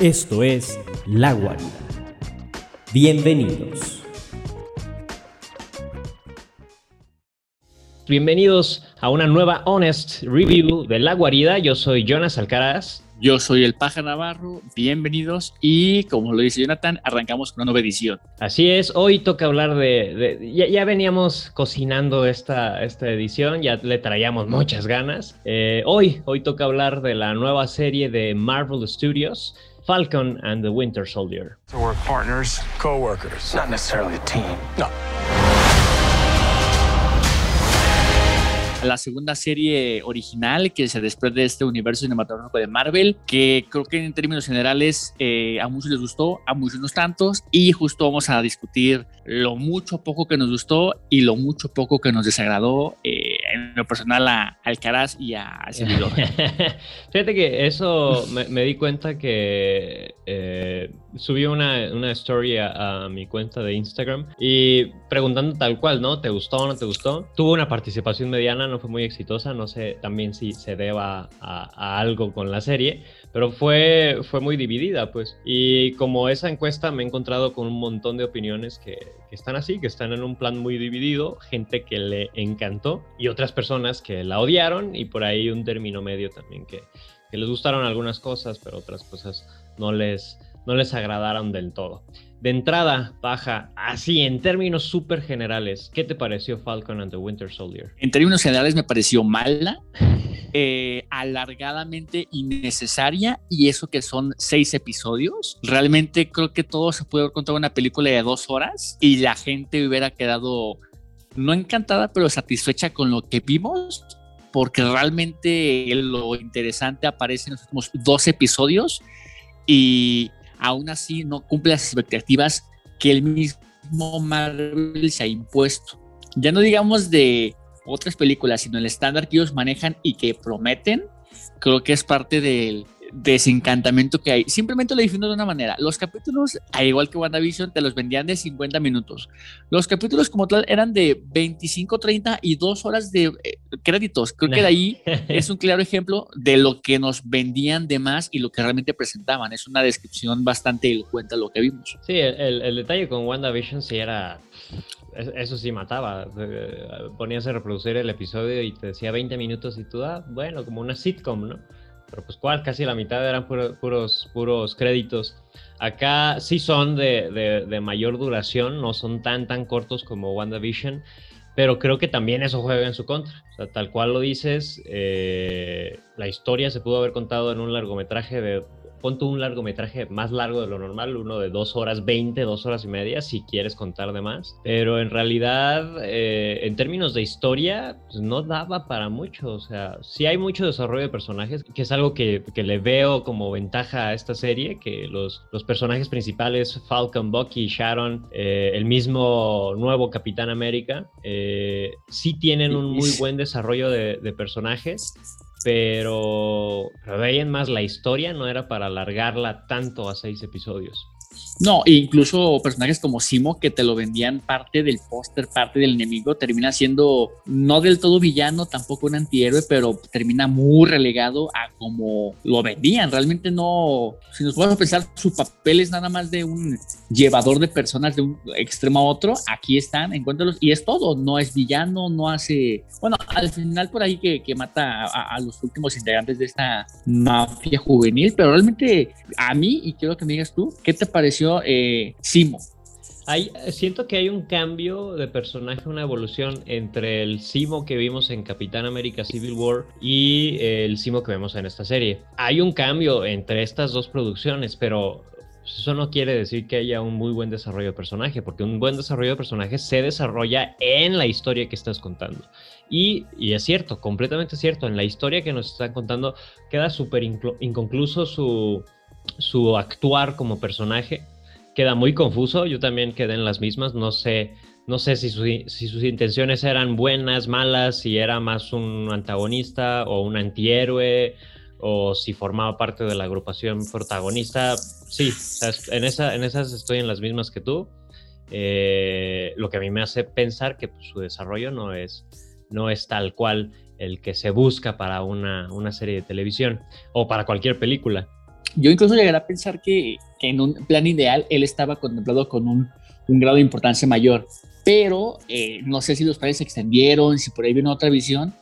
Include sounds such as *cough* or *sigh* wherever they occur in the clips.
Esto es La Guarida. Bienvenidos. Bienvenidos a una nueva Honest Review de La Guarida. Yo soy Jonas Alcaraz. Yo soy el Paja Navarro, bienvenidos y como lo dice Jonathan, arrancamos con una nueva edición. Así es, hoy toca hablar de... ya, veníamos cocinando esta, esta edición, ya le traíamos muchas ganas. Eh, hoy, hoy toca hablar de la nueva serie de Marvel Studios, Falcon and the Winter Soldier. So we're partners, co-workers, not necessarily a team. No. la segunda serie original que se desprende de este universo cinematográfico de Marvel, que creo que en términos generales eh, a muchos les gustó, a muchos no tantos, y justo vamos a discutir lo mucho poco que nos gustó y lo mucho poco que nos desagradó eh, en lo personal a Alcaraz y a Servidor. *laughs* Fíjate que eso me, di cuenta que eh, subí una, una a, mi cuenta de Instagram y preguntando tal cual, ¿no? ¿Te gustó o no te gustó? Tuvo una participación mediana, no fue muy exitosa, no sé también si se deba a, algo con la serie, pero fue, fue muy dividida, pues. Y como esa encuesta me he encontrado con un montón de opiniones que, que están así, que están en un plan muy dividido, gente que le encantó y otras personas que la odiaron y por ahí un término medio también que, que les gustaron algunas cosas, pero otras cosas no les, no les agradaron del todo. De entrada, Paja, así en términos súper generales, ¿qué te pareció Falcon and the Winter Soldier? En términos generales me pareció mala, *laughs* eh, alargadamente innecesaria y eso que son seis episodios. Realmente creo que todo se puede contar una película de dos horas y la gente hubiera quedado no encantada, pero satisfecha con lo que vimos porque realmente lo interesante aparece en los últimos dos episodios y aún así no cumple las expectativas que el mismo Marvel se ha impuesto. Ya no digamos de otras películas, sino el estándar que ellos manejan y que prometen, creo que es parte del, desencantamiento que hay. Simplemente lo defino de una manera. Los capítulos, al igual que WandaVision, te los vendían de 50 minutos. Los capítulos como tal eran de 25, 30 y dos horas de eh, créditos. Creo que de ahí *laughs* es un claro ejemplo de lo que nos vendían de más y lo que realmente presentaban. Es una descripción bastante elocuente lo que vimos. Sí, el, el detalle con WandaVision sí era eso sí mataba. Ponías a reproducir el episodio y te decía 20 minutos y tú, ah, bueno, como una sitcom, ¿no? pero pues cuál, casi la mitad eran puros, puros créditos. Acá sí son de, de, mayor duración, no son tan, tan cortos como WandaVision, pero creo que también eso juega en su contra. O sea, tal cual lo dices, eh, la historia se pudo haber contado en un largometraje de ponte un largometraje más largo de lo normal, uno de dos horas 20, dos horas y media, si quieres contar de más. Pero en realidad, eh, en términos de historia, pues no daba para mucho. O sea, sí hay mucho desarrollo de personajes, que es algo que, que le veo como ventaja a esta serie, que los, los personajes principales, Falcon, Bucky, Sharon, eh, el mismo nuevo Capitán América, eh, sí tienen un muy buen desarrollo de, de personajes pero, veían más la historia, no era para alargarla tanto a seis episodios. No, e incluso personajes como Simo que te lo vendían parte del póster, parte del enemigo, termina siendo no del todo villano, tampoco un antihéroe, pero termina muy relegado a como lo vendían. Realmente no, si nos podemos pensar, su papel es nada más de un llevador de personas de un extremo a otro. Aquí están, encuéntralos y es todo. No es villano, no hace, bueno, al final por ahí que, mata a, a los últimos integrantes de esta mafia juvenil, pero realmente a mí, y quiero que me digas tú, ¿qué te pareció? Eh, Simo. Siento que hay un cambio de personaje, una evolución entre el Simo que vimos en Capitán América Civil War y el Simo que vemos en esta serie. Hay un cambio entre estas dos producciones, pero eso no quiere decir que haya un muy buen desarrollo de personaje, porque un buen desarrollo de personaje se desarrolla en la historia que estás contando. Y, y es cierto, completamente cierto, en la historia que nos están contando queda súper inconcluso su, su actuar como personaje queda muy confuso. Yo también quedé en las mismas. No sé, no sé si, si, sus intenciones eran buenas, malas, si era más un antagonista o un antihéroe, o si formaba parte de la agrupación protagonista. Sí, en, esa, en esas estoy en las mismas que tú. Eh, lo que a mí me hace pensar que pues, su desarrollo no es, no es tal cual el que se busca para una, una serie de televisión o para cualquier película. Yo incluso llegaré a pensar que, en un plan ideal él estaba contemplado con un, un grado de importancia mayor, pero eh, no sé si los planes se extendieron, si por ahí viene otra visión,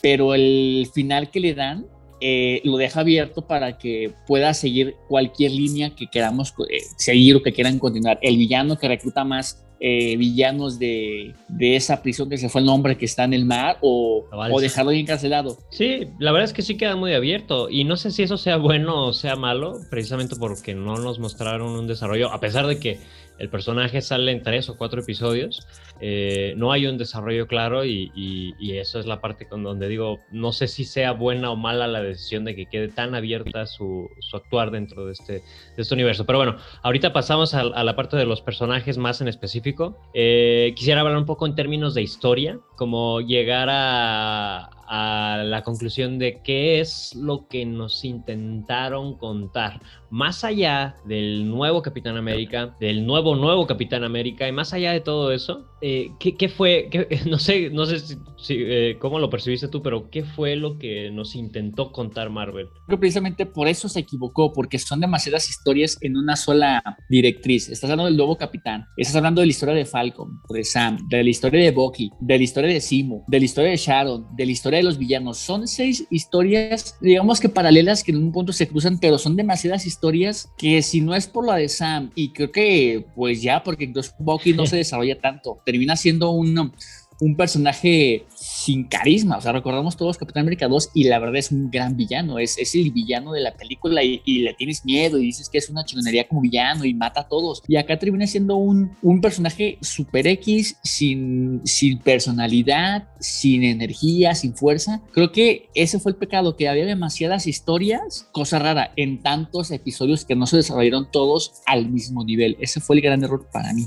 pero el final que le dan eh, lo deja abierto para que pueda seguir cualquier línea que queramos eh, seguir o que quieran continuar. El villano que recluta más eh, villanos de, de, esa prisión que se fue el nombre que está en el mar o, o dejarlo encarcelado. Sí, la verdad es que sí queda muy abierto y no sé si eso sea bueno o sea malo, precisamente porque no nos mostraron un desarrollo, a pesar de que el personaje sale en tres o cuatro episodios, eh, no hay un desarrollo claro y, eso es la parte con donde digo, no sé si sea buena o mala la decisión de que quede tan abierta su, actuar dentro de este, de este universo. Pero bueno, ahorita pasamos a, a, la parte de los personajes más en específico. Eh, quisiera hablar un poco en términos de historia, como llegar a, a la conclusión de qué es lo que nos intentaron contar. Más allá del nuevo Capitán América, del nuevo nuevo Capitán América, y más allá de todo eso, eh, ¿qué, ¿qué, fue? *laughs* No sé, no sé si, si, eh, cómo lo percibiste tú, pero ¿qué fue lo que nos intentó contar Marvel? Creo que precisamente por eso se equivocó, porque son demasiadas historias en una sola directriz. Estás hablando del nuevo Capitán, estás hablando de la historia de Falcon, de Sam, de la historia de Bucky, de la historia de Simo, de la historia de Sharon, de la historia de los villanos. Son seis historias, digamos que paralelas, que en un punto se cruzan, pero son demasiadas historias que si no es por la de Sam, y creo que pues ya, porque entonces Bucky no se *laughs* desarrolla tanto, termina siendo un, un personaje sin carisma. O sea, recordamos todos Capitán América 2 y la verdad es un gran villano. Es, es el villano de la película y, le tienes miedo y dices que es una chingonería como villano y mata a todos. Y acá termina siendo un, un personaje super X, sin, sin personalidad, sin energía, sin fuerza. Creo que ese fue el pecado, que había demasiadas historias, cosa rara, en tantos episodios que no se desarrollaron todos al mismo nivel. Ese fue el gran error para mí.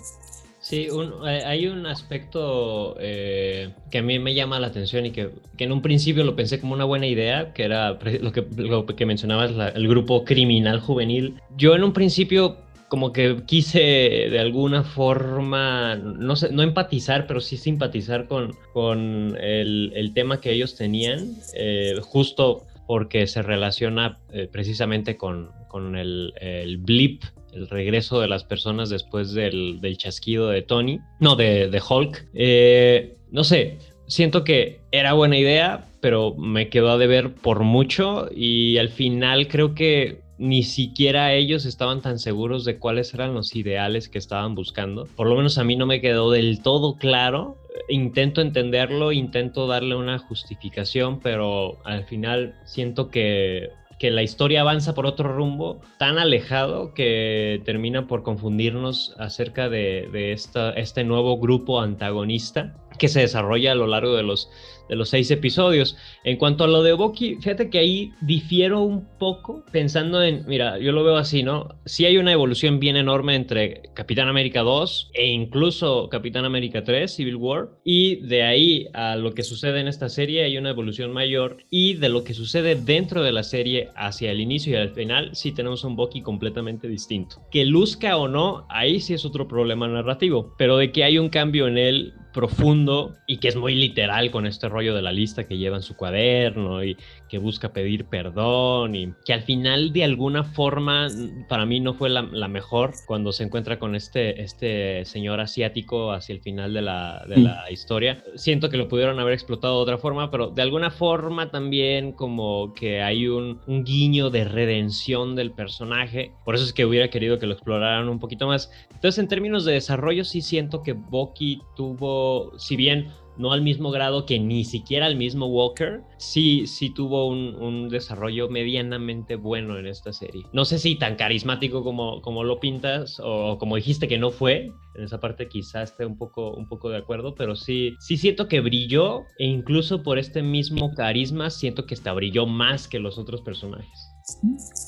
Sí, un, hay un aspecto eh, que a mí me llama la atención y que, en un principio lo pensé como una buena idea, que era lo que, mencionabas, el grupo criminal juvenil. Yo en un principio como que quise de alguna forma, no no empatizar, pero sí simpatizar con, con el, el tema que ellos tenían, eh, justo porque se relaciona eh, precisamente con, con el, el blip el regreso de las personas después del, chasquido de Tony, no, de, de Hulk. Eh, no sé, siento que era buena idea, pero me quedó a deber por mucho y al final creo que ni siquiera ellos estaban tan seguros de cuáles eran los ideales que estaban buscando. Por lo menos a mí no me quedó del todo claro. Intento entenderlo, intento darle una justificación, pero al final siento que que la historia avanza por otro rumbo tan alejado que termina por confundirnos acerca de, este nuevo grupo antagonista que se desarrolla a lo largo de los, de los seis episodios. En cuanto a lo de Bucky, fíjate que ahí difiero un poco pensando en, mira, yo lo veo así, ¿no? Sí hay una evolución bien enorme entre Capitán América 2 e incluso Capitán América 3, Civil War, y de ahí a lo que sucede en esta serie hay una evolución mayor y de lo que sucede dentro de la serie hacia el inicio y al final sí tenemos un Bucky completamente distinto. Que luzca o no, ahí sí es otro problema narrativo, pero de que hay un cambio en él profundo y que es muy literal con este rollo de la lista que lleva en su cuaderno y que busca pedir perdón y que al final de alguna forma para mí no fue la, la mejor cuando se encuentra con este, este señor asiático hacia el final de la, de la mm. historia. Siento que lo pudieron haber explotado de otra forma, pero de alguna forma también como que hay un, un guiño de redención del personaje. Por eso es que hubiera querido que lo exploraran un poquito más. Entonces en términos de desarrollo sí siento que Bucky tuvo si bien no al mismo grado que ni siquiera el mismo Walker, sí, sí tuvo un, un, desarrollo medianamente bueno en esta serie. No sé si tan carismático como, como lo pintas o como dijiste que no fue. En esa parte quizás esté un poco, un poco de acuerdo, pero sí, sí siento que brilló e incluso por este mismo carisma siento que hasta brilló más que los otros personajes.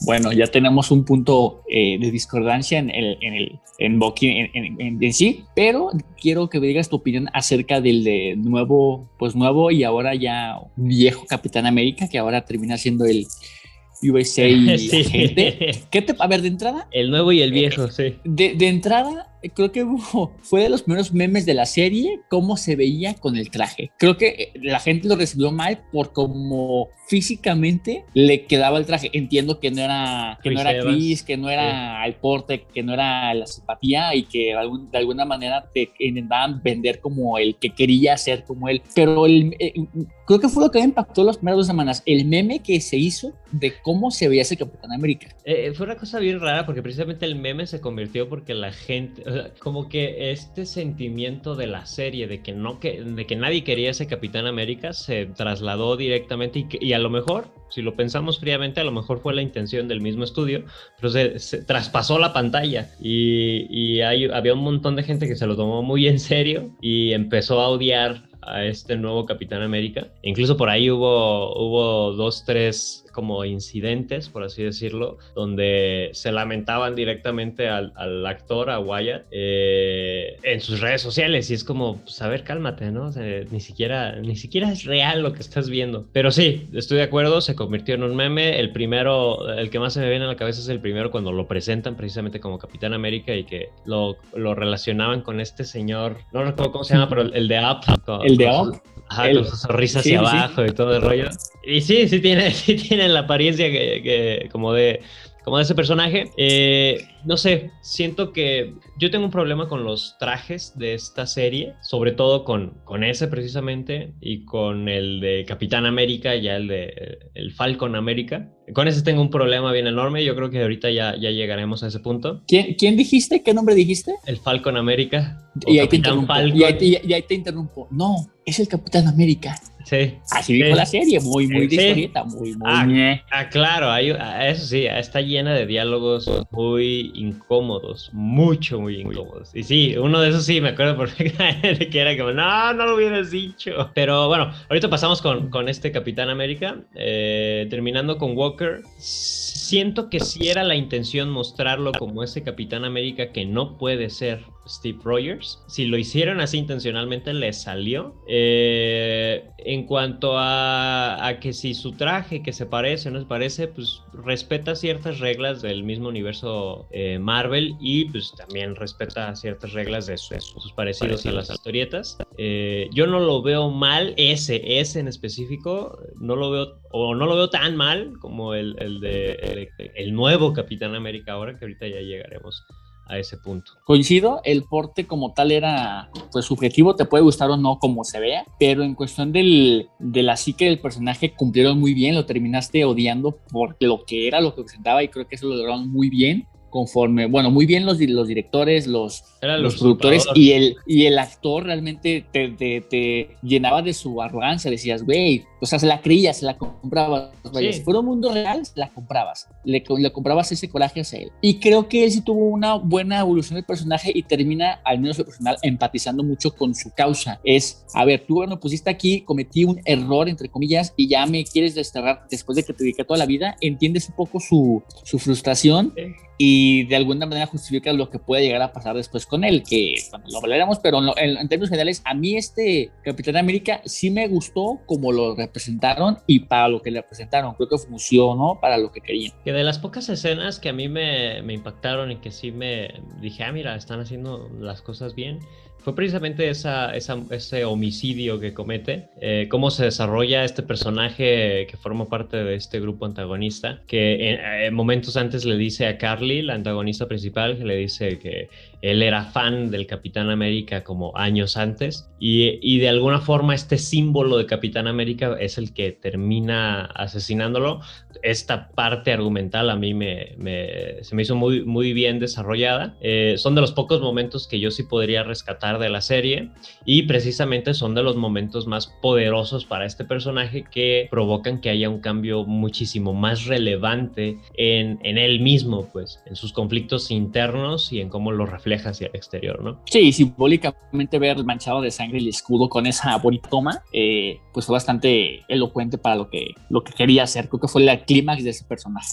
Bueno, ya tenemos un punto eh, de discordancia en el en el en, en, en, en, sí, pero quiero que me digas tu opinión acerca del de nuevo, pues nuevo y ahora ya viejo Capitán América, que ahora termina siendo el USA *laughs* sí. ¿Qué te, a ver, de entrada. El nuevo y el viejo, eh, sí. De, de entrada, creo que *laughs* fue de los primeros memes de la serie, cómo se veía con el traje. Creo que eh, la gente lo recibió mal por cómo físicamente le quedaba el traje. Entiendo que no era, que no era Chris, que no era el porte, que no era la simpatía y que de alguna manera te intentaban vender como el que quería ser como él. Pero el, eh, creo que fue lo que me impactó las primeras dos semanas, el meme que se hizo de cómo se veía ese Capitán América. Eh, fue una cosa bien rara porque precisamente el meme se convirtió porque la gente, como que este sentimiento de la serie de que no que, de que nadie quería ese Capitán América se trasladó directamente y, a lo mejor, si lo pensamos fríamente, a lo mejor fue la intención del mismo estudio, pero se, traspasó la pantalla y, y había un montón de gente que se lo tomó muy en serio y empezó a odiar a este nuevo Capitán América. Incluso por ahí hubo, hubo dos, tres como incidentes, por así decirlo, donde se lamentaban directamente al, actor, a Wyatt, eh, en sus redes sociales. Y es como, pues a ver, cálmate, ¿no? ni, siquiera, ni siquiera es real lo que estás viendo. Pero sí, estoy de acuerdo, se convirtió en un meme. El primero, el que más se me viene a la cabeza es el primero cuando lo presentan precisamente como Capitán América y que lo, lo relacionaban con este señor, no recuerdo cómo se llama, pero el, de Up. el de Up. Ajá, con su sonrisa hacia abajo y todo el rollo. Y sí, sí tiene, *laughs* sí tiene la apariencia que, como de como de ese personaje. Eh, no sé, siento que yo tengo un problema con los trajes de esta serie, sobre todo con, con ese precisamente y con el de Capitán América, ya el de el Falcon América. Con ese tengo un problema bien enorme, yo creo que ahorita ya, ya llegaremos a ese punto. ¿Quién, quién dijiste? ¿Qué nombre dijiste? El Falcon América. Y ahí, te interrumpo, y, ahí, te interrumpo. No, es el Capitán América. Sí. Así dijo la serie, muy, muy sí. muy, muy. Ah, ah claro, ah, eso sí, está llena de diálogos muy incómodos, mucho, muy incómodos. Y sí, uno de esos sí, me acuerdo perfectamente *laughs* que era como, no, no lo hubieras dicho. Pero bueno, ahorita pasamos con, con este Capitán América, eh, terminando con Walker siento que si era la intención mostrarlo como ese Capitán América que no puede ser Steve Rogers. Si lo hicieron así intencionalmente, le salió. Eh, en cuanto a, que si su traje que se parece o no se parece, pues respeta ciertas reglas del mismo universo eh, Marvel y pues también respeta ciertas reglas de, sus parecidos a las historietas. Eh, yo no lo veo mal, ese, ese en específico, no lo veo o no lo veo tan mal como el, de el nuevo Capitán América ahora, que ahorita ya llegaremos a ese punto. Coincido, el porte como tal era pues subjetivo, te puede gustar o no como se vea, pero en cuestión del, de la psique del personaje cumplieron muy bien, lo terminaste odiando por lo que era, lo que presentaba y creo que eso lo lograron muy bien conforme, bueno, muy bien los, los directores, los, los, productores y el, y el actor realmente te, te, llenaba de su arrogancia, decías, güey, o sea, se la creías, se la comprabas, si fuera un mundo real, se la comprabas, le, le, comprabas ese coraje hacia él. Y creo que él sí tuvo una buena evolución del personaje y termina, al menos el personal, empatizando mucho con su causa. Es, a ver, tú me pusiste aquí, cometí un error, entre comillas, y ya me quieres desterrar después de que te dediqué toda la vida, entiendes un poco su, su frustración y de alguna manera justifica lo que puede llegar a pasar después con él, que lo hablaremos, pero en, términos generales, a mí este Capitán América sí me gustó como lo representaron y para lo que le presentaron, creo que funcionó para lo que querían. Que de las pocas escenas que a mí me, me impactaron y que sí me dije, ah, mira, están haciendo las cosas bien, fue precisamente ese homicidio que comete, eh, cómo se desarrolla este personaje que forma parte de este grupo antagonista, que en, momentos antes le dice a Carly, la antagonista principal, que le dice que él era fan del Capitán América como años antes, y, de alguna forma este símbolo de Capitán América es el que termina asesinándolo. Esta parte argumental a mí me, se me hizo muy, muy bien desarrollada. Eh, son de los pocos momentos que yo sí podría rescatar de la serie y precisamente son de los momentos más poderosos para este personaje que provocan que haya un cambio muchísimo más relevante en, en él mismo, pues, en sus conflictos internos y en cómo lo refleja hacia el exterior, ¿no? Sí, simbólicamente ver manchado de sangre el escudo con esa bonita toma, eh, pues fue bastante elocuente para lo que, lo que quería hacer. Creo que fue la clímax de ese personaje.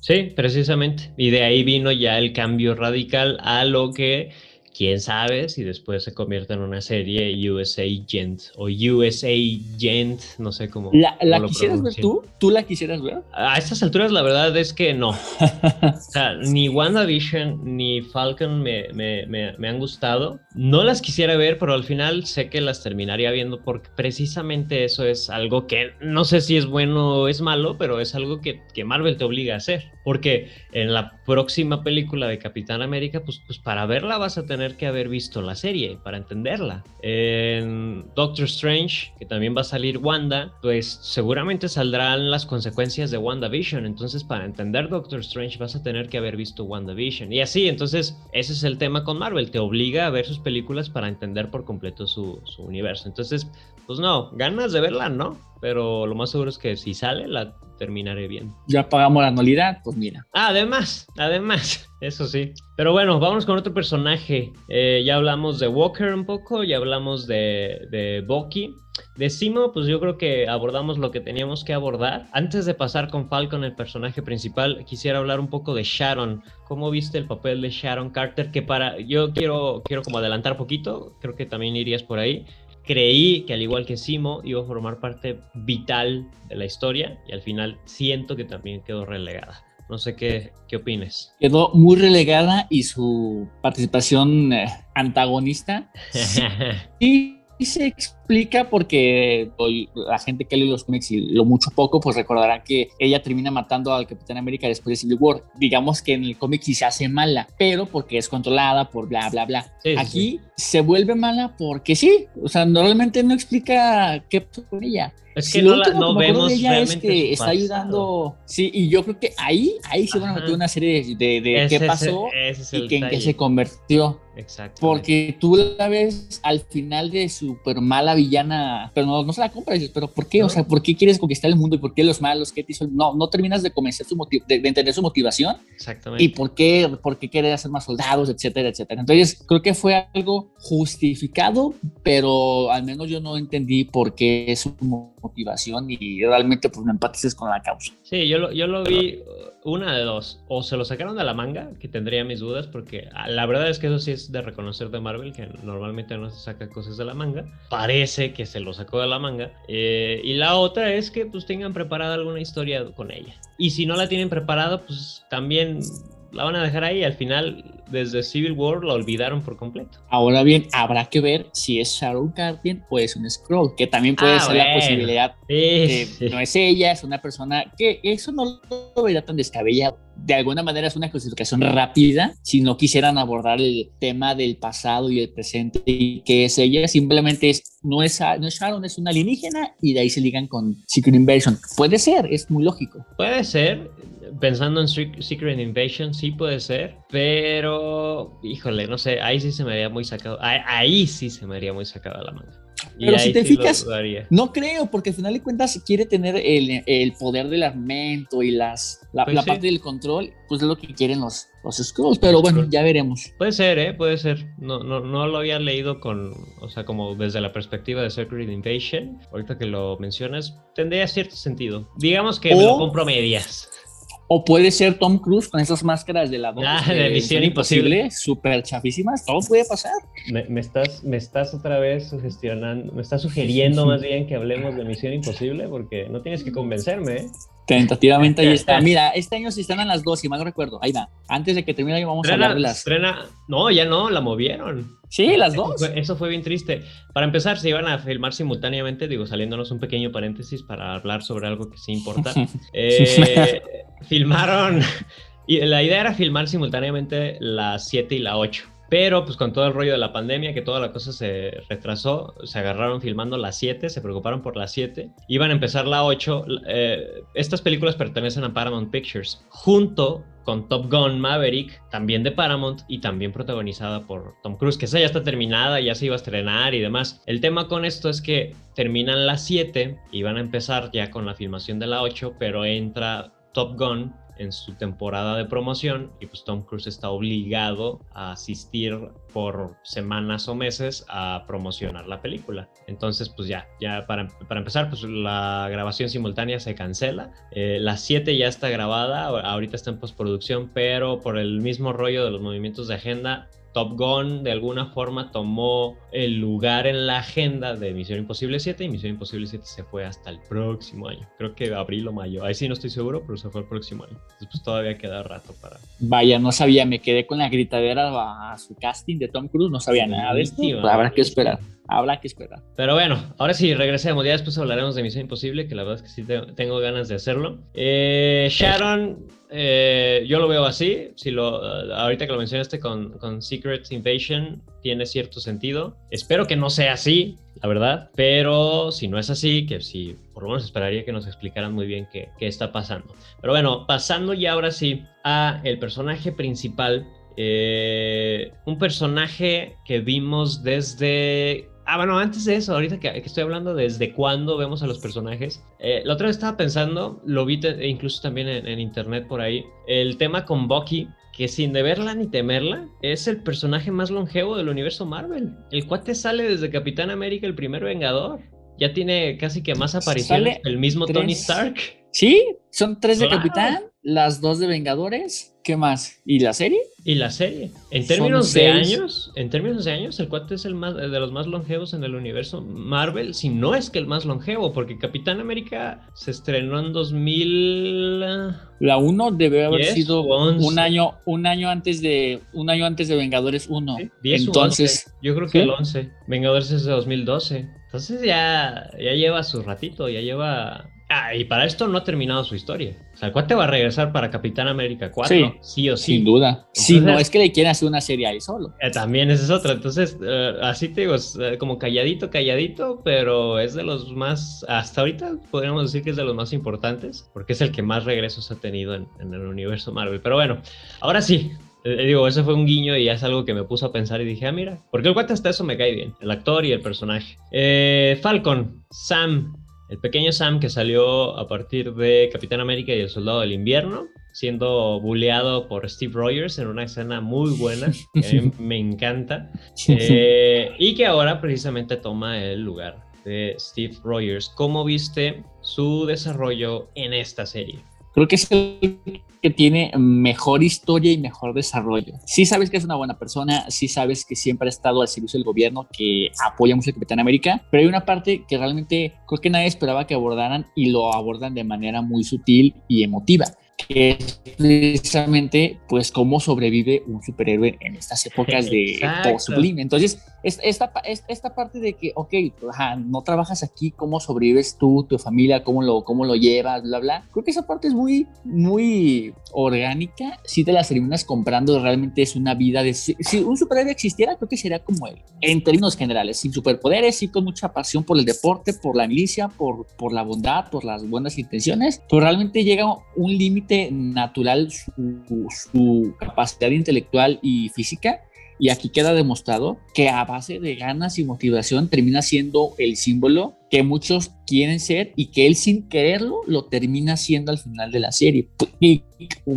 Sí, precisamente. Y de ahí vino ya el cambio radical a lo que quién sabe si después se convierte en una serie USA Gent o USA Gent, no sé cómo. ¿La, cómo la lo quisieras ver tú? ¿Tú la quisieras ver? A estas alturas la verdad es que no. *laughs* O sea, ni WandaVision ni Falcon me, me- me- me han gustado. No las quisiera ver, pero al final sé que las terminaría viendo porque precisamente eso es algo que no sé si es bueno o es malo, pero es algo que, que Marvel te obliga a hacer. Porque en la próxima película de Capitán América, pues, pues para verla vas a tener que haber visto la serie, para entenderla. En Doctor Strange, que también va a salir Wanda, pues seguramente saldrán las consecuencias de WandaVision. Entonces, para entender Doctor Strange vas a tener que haber visto WandaVision. Y así, entonces, ese es el tema con Marvel. Te obliga a ver sus películas para entender por completo su, su universo. Entonces, pues no, ganas de verla, ¿no? Pero lo más seguro es que si sale, la terminaré bien. Ya pagamos la anualidad, pues mira. Además, además, *laughs* eso sí. Pero bueno, vamos con otro personaje. Eh, ya hablamos de Walker un poco, ya hablamos de, de Bucky. De Simo, pues yo creo que abordamos lo que teníamos que abordar. Antes de pasar con Falcon, el personaje principal, quisiera hablar un poco de Sharon. ¿Cómo viste el papel de Sharon Carter? Que para, yo quiero, quiero como adelantar poquito, creo que también irías por ahí. Creí que al igual que Simo iba a formar parte vital de la historia y al final siento que también quedó relegada. No sé qué, qué opines. Quedó muy relegada y su participación eh, antagonista sí *laughs* se explica porque hoy la gente que lee los cómics y lo mucho poco, pues recordará que ella termina matando al Capitán América después de Civil War. Digamos que en el cómic sí se hace mala, pero porque es controlada por bla, bla, bla. Sí, sí, Aquí sí. se vuelve mala porque sí, o sea, normalmente no explica qué pasó con ella. Es que lo no, la- no que vemos de ella es realmente que su está pasado. ayudando. Sí, y yo creo que ahí, ahí se van a meter una serie de, de- de Ese qué es pasó ese es y que en qué se convirtió. Exacto. Porque tú la ves al final de super mala villana, pero no, no se la compras. Pero ¿por qué? O sea, ¿por qué quieres conquistar el mundo y por qué los malos? ¿Qué te hizo? No, no terminas de convencer su motiv- de, de entender su motivación Exactamente. y por qué, por qué querer hacer más soldados, etcétera, etcétera. Entonces, creo que fue algo justificado, pero al menos yo no entendí por qué es su motivación y realmente pues no empatices con la causa. Sí, yo lo, yo lo vi uh, una de dos. O se lo sacaron de la manga, que tendría mis dudas, porque ah, la verdad es que eso sí es de reconocer de Marvel, que normalmente no se saca cosas de la manga. Parece que se lo sacó de la manga. Eh, y la otra es que pues tengan preparada alguna historia con ella. Y si no la tienen preparada, pues también la van a dejar ahí. Al final, desde Civil War la olvidaron por completo. Ahora bien, habrá que ver si es Sharon Carter o es un Scroll, que también puede Ah, ser la bueno. posibilidad Sí, sí. no es ella, es una persona que eso no lo vería tan descabellado. De alguna manera es una clasificación rápida. Si no quisieran abordar el tema del pasado y el presente y que es ella, simplemente es no es, no es Sharon, es una alienígena y de ahí se ligan con Secret Invasion. Puede ser, es muy lógico. Puede ser, pensando en Sec- Secret Invasion, sí puede ser, pero híjole, no sé, ahí sí se me haría muy sacado, ahí, ahí sí se me haría muy sacado la manga. Y Pero si te sí fijas. No creo, porque al final de cuentas quiere tener el, el poder del armamento y las, la, Pues la sí. parte del control, pues es lo que quieren los, los Skrulls. Pero bueno, ya veremos. Puede ser, ¿eh? Puede ser. No, no, no lo había leído con, o sea, como desde la perspectiva de Secret Invasion. Ahorita que lo mencionas, tendría cierto sentido. Digamos que me lo compro medias. O puede ser Tom Cruise con esas máscaras de la dos, Ah, de Misión Imposible. súper chafísimas. Todo puede pasar. Me, me estás, me estás otra vez sugestionando, me estás sugiriendo más bien que hablemos de Misión Imposible porque no tienes que convencerme, ¿eh? Tentativamente ahí está. *laughs* Mira, este año se están a las dos, si mal no recuerdo. Ahí va. Antes de que termine vamos a hablar de las... estrena- no, ya no, la movieron. Sí, las Eso dos. fue, eso fue bien triste. Para empezar, se iban a filmar simultáneamente, digo, saliéndonos un pequeño paréntesis para hablar sobre algo que sí importa. *laughs* Eh, filmaron, *laughs* y la idea era filmar simultáneamente las 7 y la 8. Pero pues con todo el rollo de la pandemia, que toda la cosa se retrasó, se agarraron filmando las 7, se preocuparon por las 7, iban a empezar la 8. eh, estas películas pertenecen a Paramount Pictures, junto con Top Gun Maverick, también de Paramount y también protagonizada por Tom Cruise, que esa ya está terminada, ya se iba a estrenar y demás. El tema con esto es que terminan las 7 y van a empezar ya con la filmación de la 8, pero entra Top Gun en su temporada de promoción y pues Tom Cruise está obligado a asistir por semanas o meses a promocionar la película. Entonces pues ya, ya para, para empezar pues la grabación simultánea se cancela. Eh, la 7 ya está grabada, ahorita está en postproducción, pero por el mismo rollo de los movimientos de agenda Top Gun de alguna forma tomó el lugar en la agenda de Misión Imposible 7 y Misión Imposible 7 se fue hasta el próximo año. Creo que abril o mayo. Ahí sí no estoy seguro, pero se fue el próximo año. Entonces pues todavía queda rato para... Vaya, no sabía, me quedé con la gritadera a su casting de Tom Cruise, no sabía nada de esto. Habrá que esperar, habrá que esperar. Pero bueno, ahora sí, regresemos. Ya después hablaremos de Misión Imposible, que la verdad es que sí te- tengo ganas de hacerlo. Eh, Sharon, eh, yo lo veo así. Si lo, ahorita que lo mencionaste con, con Secret Invasion, tiene cierto sentido. Espero que no sea así, la verdad. Pero si no es así, que sí, por lo menos esperaría que nos explicaran muy bien qué, qué está pasando. Pero bueno, pasando ya ahora sí a el personaje principal. eh, un personaje que vimos desde Ah, bueno, antes de eso, ahorita que, que estoy hablando desde cuándo vemos a los personajes, eh, la otra vez estaba pensando, lo vi te- incluso también en, en internet por ahí, el tema con Bucky, que sin deberla ni temerla, es el personaje más longevo del universo Marvel. El cuate sale desde Capitán América, el primer Vengador. Ya tiene casi que más apariciones que el mismo Tony. Stark. Sí, son tres de Claro. Capitán, las dos de Vengadores, ¿qué más? ¿Y la serie? Y la serie. En términos de años, en términos de años, el cuate es el más de los más longevos en el universo Marvel, si no es que el más longevo, porque Capitán América se estrenó en 2000. ah, La uno debe haber sido un año, un año antes de, un año antes de Vengadores 1. 10 u Entonces, 11. yo creo que ¿sí? el 11. Vengadores es de 2012. Entonces ya, ya lleva su ratito, ya lleva. Ah, y para esto no ha terminado su historia. O sea, el cuate va a regresar para Capitán América 4, sí, Sí, o sí. sin duda. Si no Entonces- es que le quieren hacer una serie a él solo. Eh, También esa es otra. Entonces, eh, así te digo, es eh, como calladito, calladito, pero es de los más, hasta ahorita podríamos decir que es de los más importantes, porque es el que más regresos ha tenido en, en el universo Marvel. Pero bueno, ahora sí. eh, digo, ese fue un guiño y es algo que me puso a pensar y dije, ah, mira, porque el cuate hasta eso me cae bien, el actor y el personaje. Eh, Falcon, Sam, el pequeño Sam que salió a partir de Capitán América y el Soldado del Invierno, siendo bulleado por Steve Rogers en una escena muy buena, que a mí *laughs* me encanta, eh, y que ahora precisamente toma el lugar de Steve Rogers. ¿Cómo viste su desarrollo en esta serie? Creo que es el que tiene mejor historia y mejor desarrollo. Sí sabes que es una buena persona, sí sabes que siempre ha estado al servicio del gobierno, que apoya mucho al Capitán América, pero hay una parte que realmente creo que nadie esperaba que abordaran y lo abordan de manera muy sutil y emotiva que es precisamente pues cómo sobrevive un superhéroe en estas épocas de post-sublime. Entonces, es- esta, esta parte de que, ok, no trabajas aquí, cómo sobrevives tú, tu familia, cómo lo, cómo lo llevas, bla, bla. Creo que esa parte es muy, muy orgánica. Si te la terminas comprando, realmente es una vida de... Si, si un superhéroe existiera, creo que sería como él, en términos generales, sin superpoderes, sí con mucha pasión por el deporte, por la milicia, por, por la bondad, por las buenas intenciones, pero realmente llega un límite natural su, su capacidad intelectual y física. Y aquí queda demostrado que a base de ganas y motivación termina siendo el símbolo que muchos quieren ser y que él sin quererlo lo termina siendo al final de la serie. Y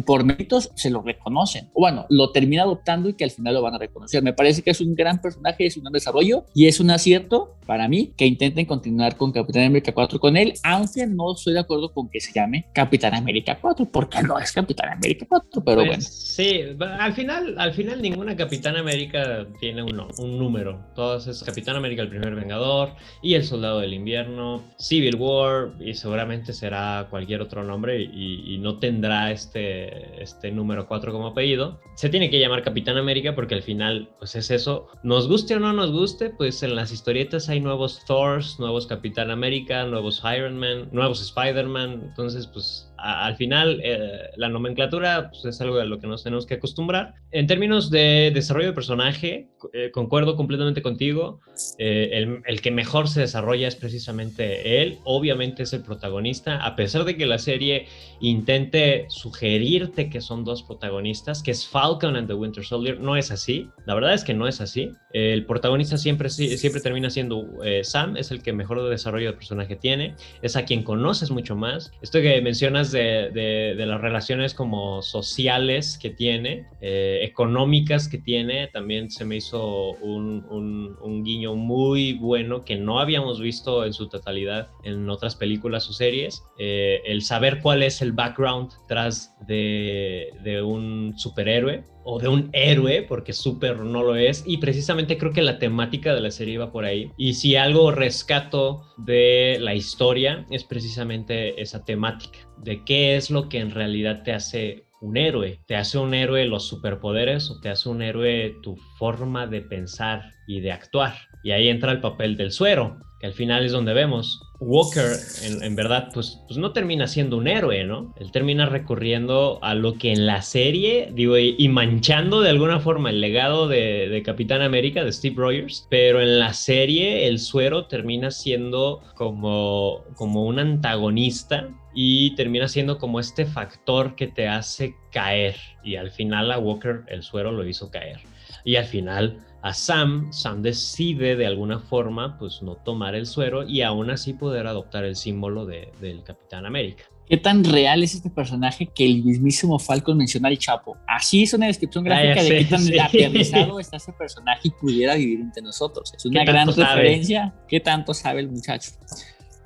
por méritos se lo reconocen. O bueno, lo termina adoptando y que al final lo van a reconocer. Me parece que es un gran personaje, es un gran desarrollo y es un acierto para mí que intenten continuar con Capitán América 4 con él, aunque no estoy de acuerdo con que se llame Capitán América 4, porque no es Capitán América 4, pero Pues, bueno. Sí, al final, al final ninguna Capitán América tiene uno, un número. Todas es Capitán América el primer Vengador y el Soldado del Invierno, Civil War y seguramente será cualquier otro nombre y, no tendrá este, este número 4 como apellido. Se tiene que llamar Capitán América porque al final pues es eso. Nos guste o no nos guste, pues en las historietas hay nuevos Thors, nuevos Capitán América, nuevos Iron Man, nuevos Spider-Man. Entonces pues a- al final eh, la nomenclatura pues, es algo a lo que nos tenemos que acostumbrar. En términos de desarrollo de personaje, eh, concuerdo completamente contigo. Eh, el, que mejor se desarrolla es precisamente él. Obviamente es el protagonista, a pesar de que la serie intente sugerirte que son dos protagonistas, que es Falcon and the Winter Soldier, no es así. La verdad es que no es así. El protagonista siempre, siempre termina siendo eh, Sam, es el que mejor desarrollo de personaje tiene, es a quien conoces mucho más. Esto que mencionas de, las relaciones como sociales que tiene, eh, económicas que tiene, también se me hizo un guiño muy bueno que no habíamos visto en su totalidad en otras películas o series. Eh, el saber cuál es el background tras de, de un superhéroe o de un héroe, porque súper no lo es, y precisamente creo que la temática de la serie va por ahí. Y si algo rescato de la historia es precisamente esa temática, de qué es lo que en realidad te hace un héroe. ¿Te hace un héroe los superpoderes o te hace un héroe tu forma de pensar y de actuar? Y ahí entra el papel del suero, que al final es donde vemos. Walker, en, verdad, pues, pues no termina siendo un héroe, ¿no? Él termina recurriendo a lo que en la serie, digo, y, manchando de alguna forma el legado de, de, Capitán América, de Steve Rogers, pero en la serie el suero termina siendo como, como un antagonista y termina siendo como este factor que te hace caer. Y al final a Walker el suero lo hizo caer. Y al final a Sam, Sam decide de alguna forma pues no tomar el suero y aún así poder adoptar el símbolo de, del Capitán América. ¿Qué tan real es este personaje que el mismísimo Falcon menciona al Chapo? Así es una descripción ah, gráfica de qué tan aterrizado está ese personaje y pudiera vivir entre nosotros. Es una gran referencia. ¿Qué tanto sabe el muchacho?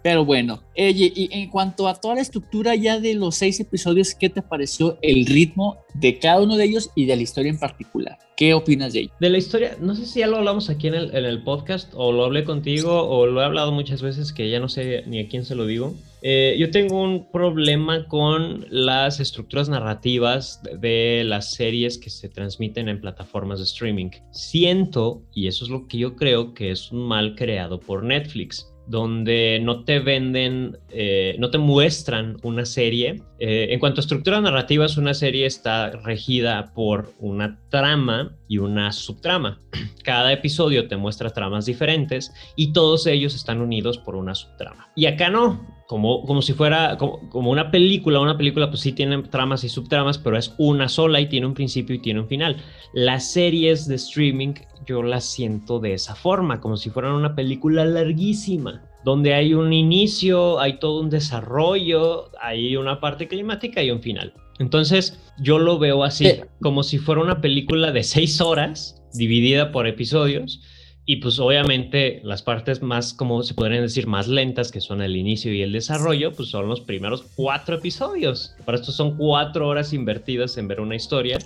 Pero bueno, y en cuanto a toda la estructura ya de los seis episodios, ¿qué te pareció el ritmo de cada uno de ellos y de la historia en particular? ¿Qué opinas de ello? De la historia, no sé si ya lo hablamos aquí en el, en el podcast o lo hablé contigo o lo he hablado muchas veces que ya no sé ni a quién se lo digo. Eh, yo tengo un problema con las estructuras narrativas de las series que se transmiten en plataformas de streaming. Siento, y eso es lo que yo creo, que es un mal creado por Netflix donde no te venden, eh, no te muestran una serie. Eh, en cuanto a estructura narrativa, una serie está regida por una trama y una subtrama. *clears throat* Cada episodio te muestra tramas diferentes y todos ellos están unidos por una subtrama. Y acá no, como, como si fuera como, como, una película. Una película pues sí tiene tramas y subtramas, pero es una sola y tiene un principio y tiene un final. Las series de streaming yo las siento de esa forma, como si fueran una película larguísima, donde hay un inicio, hay todo un desarrollo, hay una parte climática y un final. Entonces yo lo veo así, como si fuera una película de seis horas dividida por episodios y pues obviamente las partes más, como se podrían decir, más lentas, que son el inicio y el desarrollo, pues son los primeros cuatro episodios. Para esto son cuatro horas invertidas en ver una historia.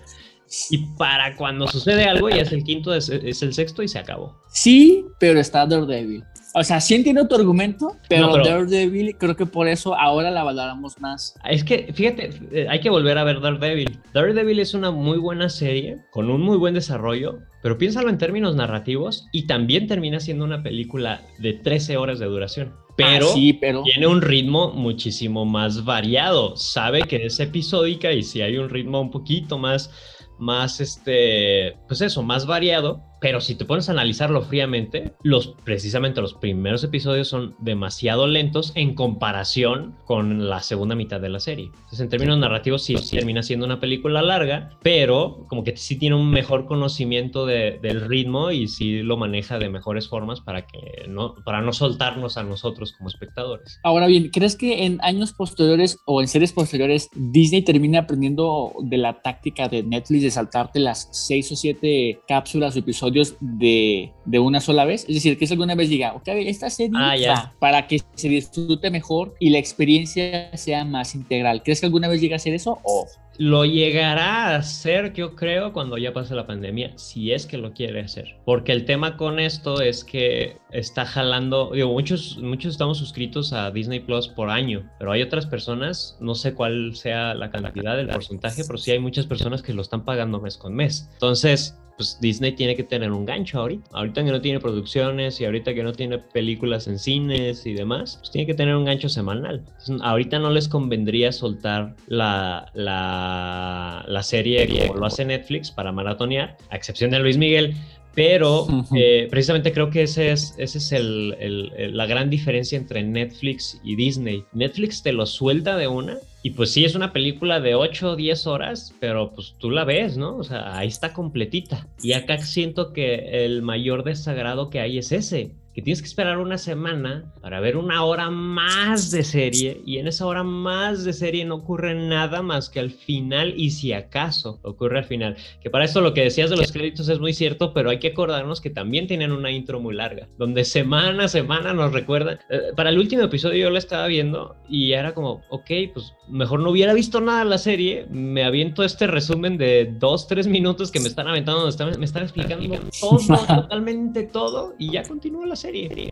Y para cuando sucede algo, ya es el quinto, es, el sexto y se acabó. Sí, pero está Daredevil. O sea, sí entiendo tu argumento, pero, Daredevil creo que por eso ahora la valoramos más. Es que, fíjate, eh, hay que volver a ver Daredevil. Daredevil es una muy buena serie, con un muy buen desarrollo, pero piénsalo en términos narrativos y también termina siendo una película de 13 horas de duración. Pero, ah, pero, tiene un ritmo muchísimo más variado. Sabe que es episódica y si hay un ritmo un poquito más más, este, pues eso, más variado, pero si te pones a analizarlo fríamente, los, precisamente los primeros episodios son demasiado lentos en comparación con la segunda mitad de la serie. Entonces, en términos narrativos, sí, termina siendo una película larga, pero como que sí tiene un mejor conocimiento del ritmo y sí lo maneja de mejores formas para que no, para no soltarnos a nosotros como espectadores. Ahora bien, ¿crees que en años posteriores o en series posteriores Disney termina aprendiendo de la táctica de Netflix de saltarte las seis o siete cápsulas o episodios? De, de, una sola vez. Es decir, que es alguna vez diga, ok, esta serie ah, para que se disfrute mejor y la experiencia sea más integral. ¿Crees que alguna vez llega a ser eso o lo llegará a hacer, yo creo, cuando ya pase la pandemia, si es que lo quiere hacer. Porque el tema con esto es que está jalando, muchos, muchos estamos suscritos a Disney Plus por año, pero hay otras personas, no sé cuál sea la cantidad, el porcentaje, pero sí hay muchas personas que lo están pagando mes con mes. Entonces, pues Disney tiene que tener un gancho ahorita. Ahorita que no tiene producciones y ahorita que no tiene películas en cines y demás, pues tiene que tener un gancho semanal. ahorita no les convendría soltar la, la, la serie como lo hace Netflix para maratonear, a excepción de Luis Miguel, pero eh, precisamente creo que ese es, ese es el, la gran diferencia entre Netflix y Disney. Netflix te lo suelta de una y pues sí es una película de 8 o 10 horas, pero pues tú la ves, ¿no? O sea, ahí está completita. Y acá siento que el mayor desagrado que hay es ese, que tienes que esperar una semana para ver una hora más de serie y en esa hora más de serie no ocurre nada más que al final y si acaso ocurre al final. Que para esto lo que decías de los créditos es muy cierto, pero hay que acordarnos que también tienen una intro muy larga, donde semana a semana nos recuerdan. Eh, para el último episodio yo lo estaba viendo y era como, ok, pues mejor no hubiera visto nada de la serie, me aviento este resumen de dos, tres minutos que me están aventando, me están, me están explicando todo, *laughs* totalmente todo y ya continúa la serie.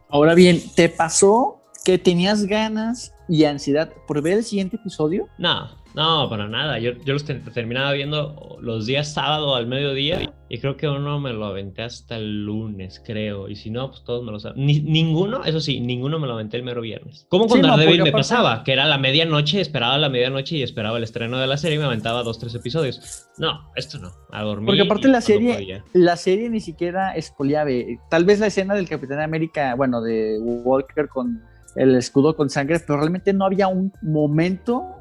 Ahora bien, ¿te pasó que tenías ganas y ansiedad por ver el siguiente episodio? No, no, para nada. Yo, yo los terminaba viendo los días sábado al mediodía y creo que uno me lo aventé hasta el lunes, creo. Y si no, pues todos me lo saben. ninguno, eso sí, ninguno me lo aventé el mero viernes. Como con sí, me pasaba, que era la medianoche, esperaba la medianoche y esperaba el estreno de la serie y me aventaba dos, tres episodios. No, esto no, a dormir. Porque aparte la serie, la serie ni siquiera es poliave. Tal vez la escena del Capitán América, bueno, de Walker con el escudo con sangre, pero realmente no había un momento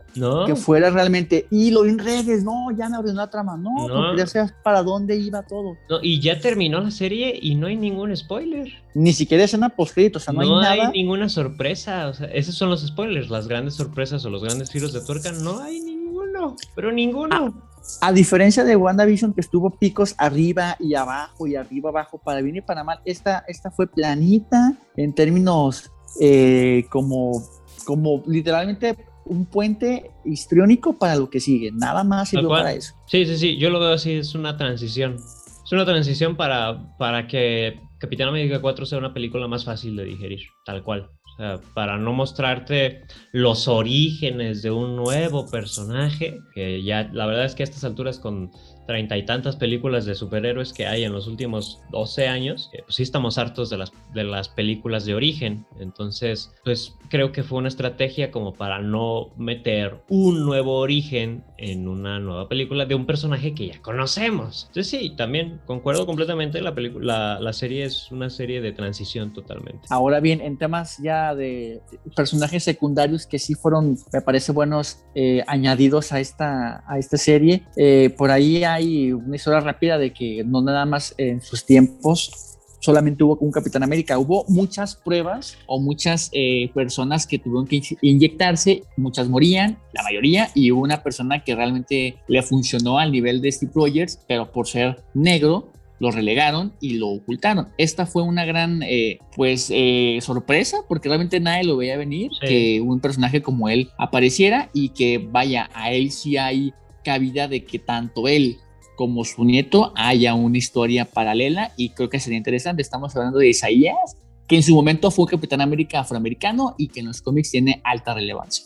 que fuera realmente, y lo en redes, no, ya me abrió la trama, no, porque ya sabes para dónde iba todo. No, y ya terminó la serie y no hay ningún spoiler. Ni siquiera escena post o sea, no, hay nada. No hay ninguna sorpresa, o sea, esos son los spoilers, las grandes sorpresas o los grandes giros de tuerca, no hay ninguno, pero ninguno. A, diferencia de WandaVision, que estuvo picos arriba y abajo y arriba abajo, para bien y para mal, esta, esta fue planita en términos eh, como, como literalmente un puente histriónico para lo que sigue, nada más sirvió para eso. Sí, sí, sí, yo lo veo así, es una transición. Es una transición para, para que Capitán América 4 sea una película más fácil de digerir, tal cual. O sea, para no mostrarte los orígenes de un nuevo personaje, que ya la verdad es que a estas alturas con treinta y tantas películas de superhéroes que hay en los últimos 12 años, pues sí estamos hartos de las, de las películas de origen. Entonces, pues creo que fue una estrategia como para no meter un nuevo origen en una nueva película de un personaje que ya conocemos. Entonces sí, también concuerdo completamente, la, película, la, serie es una serie de transición totalmente. Ahora bien, en temas ya de personajes secundarios que sí fueron, me parece buenos, eh, añadidos a esta, a esta serie, eh, por ahí hay una historia rápida de que no nada más en sus tiempos solamente hubo un Capitán América, hubo muchas pruebas o muchas eh, personas que tuvieron que inyectarse, muchas morían, la mayoría, y hubo una persona que realmente le funcionó al nivel de Steve Rogers, pero por ser negro, lo relegaron y lo ocultaron. Esta fue una gran, eh, pues, eh, sorpresa, porque realmente nadie lo veía venir, que un personaje como él apareciera y que, vaya, a él sí hay cabida de que tanto él como su nieto haya una historia paralela y creo que sería interesante. Estamos hablando de Isaías, que en su momento fue Capitán América afroamericano y que en los cómics tiene alta relevancia.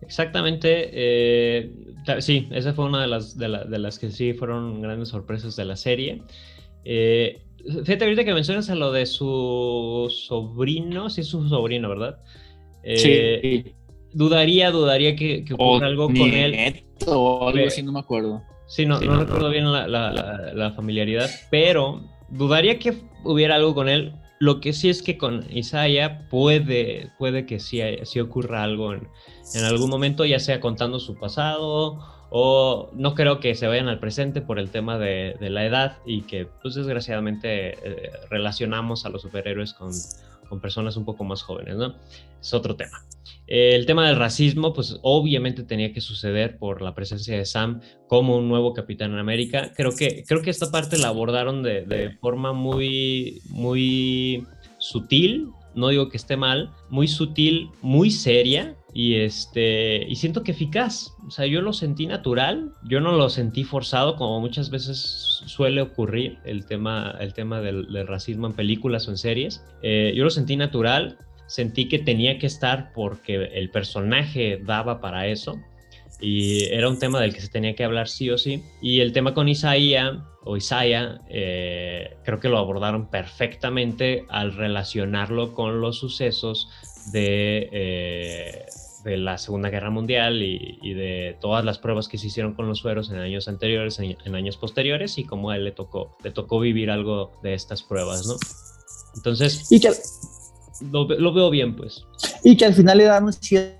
Exactamente, eh, sí, esa fue una de las, de, las que sí fueron grandes sorpresas de la serie. Eh, fíjate ahorita que mencionas a lo de su sobrino, sí es su sobrino, ¿verdad? Eh, sí. Dudaría, dudaría que, que ocurra algo con él. O algo así, no me acuerdo. Sí, no, no recuerdo bien la, familiaridad, pero dudaría que hubiera algo con él. Lo que sí es que con Isaiah puede, puede que sí, sí ocurra algo en, algún momento, ya sea contando su pasado o no creo que se vayan al presente por el tema de, la edad y que pues desgraciadamente eh, relacionamos a los superhéroes con, con personas un poco más jóvenes, ¿no? Es otro tema. El tema del racismo, pues obviamente tenía que suceder por la presencia de Sam como un nuevo Capitán en América. Creo que, creo que esta parte la abordaron de, de forma muy, muy sutil, no digo que esté mal, muy sutil, muy seria y este y siento que eficaz. O sea, yo lo sentí natural, yo no lo sentí forzado como muchas veces suele ocurrir el tema el tema del, racismo en películas o en series. Eh, yo lo sentí natural, sentí que tenía que estar porque el personaje daba para eso y era un tema del que se tenía que hablar sí o sí. Y el tema con Isaías o Isaiah, eh, creo que lo abordaron perfectamente al relacionarlo con los sucesos de, eh, de la Segunda Guerra Mundial y, de todas las pruebas que se hicieron con los sueros en años anteriores, en, años posteriores, y cómo a él le tocó, le tocó vivir algo de estas pruebas, ¿no? Entonces, y que, lo, veo bien, pues. Y que al final le dan un cierto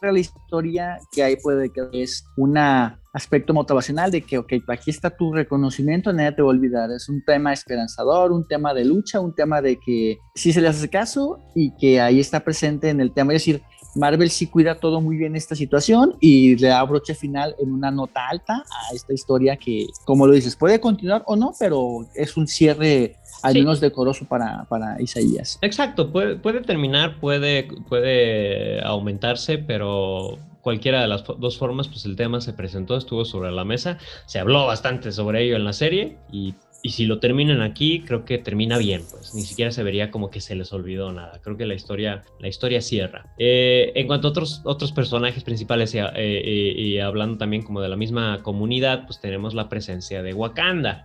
la historia que hay puede que es un aspecto motivacional de que, ok, aquí está tu reconocimiento, nadie te va a olvidar. Es un tema esperanzador, un tema de lucha, un tema de que sí se le hace caso y que ahí está presente en el tema. Es decir, Marvel sí cuida todo muy bien esta situación y le da broche final en una nota alta a esta historia que, como lo dices, puede continuar o no, pero es un cierre al menos decoroso para, para Isaías. Exacto, puede, puede terminar, puede, puede aumentarse, pero cualquiera de las dos formas, pues el tema se presentó, estuvo sobre la mesa, se habló bastante sobre ello en la serie y y si lo terminan aquí, creo que termina bien, pues ni siquiera se vería como que se les olvidó nada. Creo que la historia, la historia cierra. Eh, en cuanto a otros, otros personajes principales y, eh, y, hablando también como de la misma comunidad, pues tenemos la presencia de Wakanda.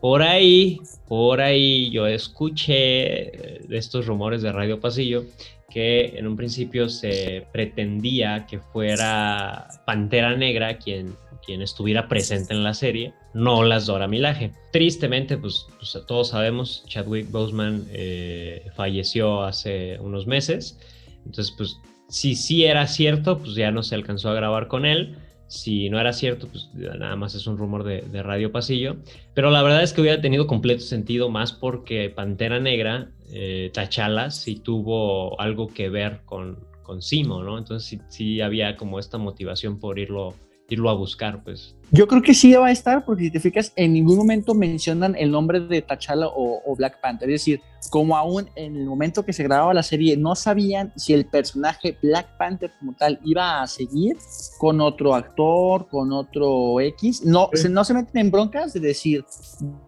Por ahí, por ahí yo escuché eh, de estos rumores de Radio Pasillo que en un principio se pretendía que fuera Pantera Negra quien, quien estuviera presente en la serie, no las Dora Milaje. Tristemente, pues, pues todos sabemos, Chadwick Boseman eh, falleció hace unos meses, entonces pues si sí era cierto, pues ya no se alcanzó a grabar con él. Si no era cierto, pues nada más es un rumor de, Radio Pasillo. Pero la verdad es que hubiera tenido completo sentido más porque Pantera Negra eh, T'Challa sí tuvo algo que ver con, con Simo, ¿no? Entonces sí, sí, había como esta motivación por irlo, irlo a buscar, pues. Yo creo que sí va a estar, porque si te fijas, en ningún momento mencionan el nombre de T'Challa o, Black Panther. Es decir, como aún en el momento que se grababa la serie no sabían si el personaje Black Panther como tal iba a seguir con otro actor, con otro X, no, se, no se meten en broncas de decir,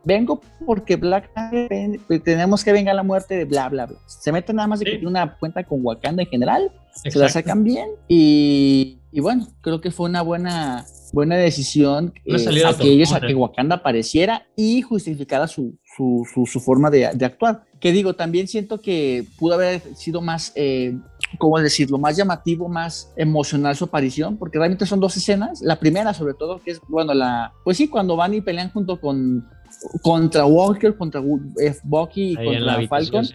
vengo porque Black Panther, tenemos que venga la muerte de bla, bla, bla. Se meten nada más de que tiene una cuenta con Wakanda en general, se la sacan bien y, y bueno, creo que fue una buena buena decisión eh, aquellos a que Wakanda apareciera y justificara su, su, su, forma de, de, actuar. Que digo, también siento que pudo haber sido más, eh, ¿cómo decirlo?, más llamativo, más emocional su aparición, porque realmente son dos escenas. La primera, sobre todo, que es, bueno, la, pues sí, cuando van y pelean junto con, contra Walker, contra F. Bucky y contra Falcon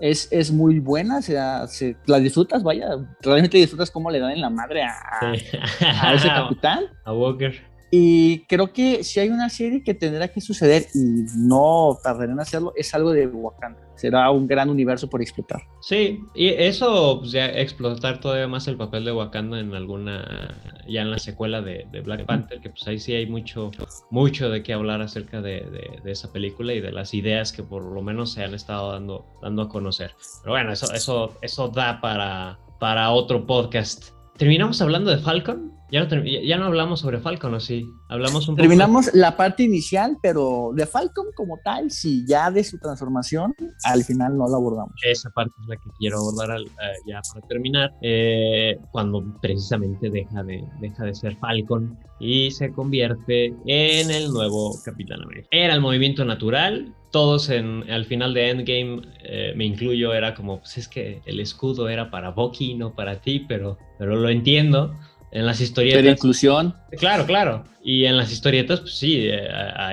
es, es muy buena, se, se, la disfrutas, vaya, realmente disfrutas cómo le dan en la madre a, a ese *laughs* capitán. A Walker. Y creo que si hay una serie que tendrá que suceder y no tardará en hacerlo, es algo de Wakanda. Será un gran universo por explotar. Sí, y eso, pues ya explotar todavía más el papel de Wakanda en alguna, ya en la secuela de, Black Panther, que pues ahí sí hay mucho, mucho de qué hablar acerca de, de, esa película y de las ideas que por lo menos se han estado dando, dando a conocer. Pero bueno, eso, eso, eso da para, para otro podcast. ¿Terminamos hablando de Falcon? Ya no, ya no hablamos sobre Falcon, ¿o sí? Hablamos un Terminamos la parte inicial, pero de Falcon como tal, sí, ya de su transformación, al final no la abordamos. Esa parte es la que quiero abordar eh, ya para terminar, eh, cuando precisamente deja de, deja de ser Falcon y se convierte en el nuevo Capitán América. Era el movimiento natural, todos en, al final de Endgame, eh, me incluyo, era como, pues es que el escudo era para Bucky, no para ti, pero, pero lo entiendo. En las historietas. De inclusión. Claro, claro. Y en las historietas, pues sí, eh,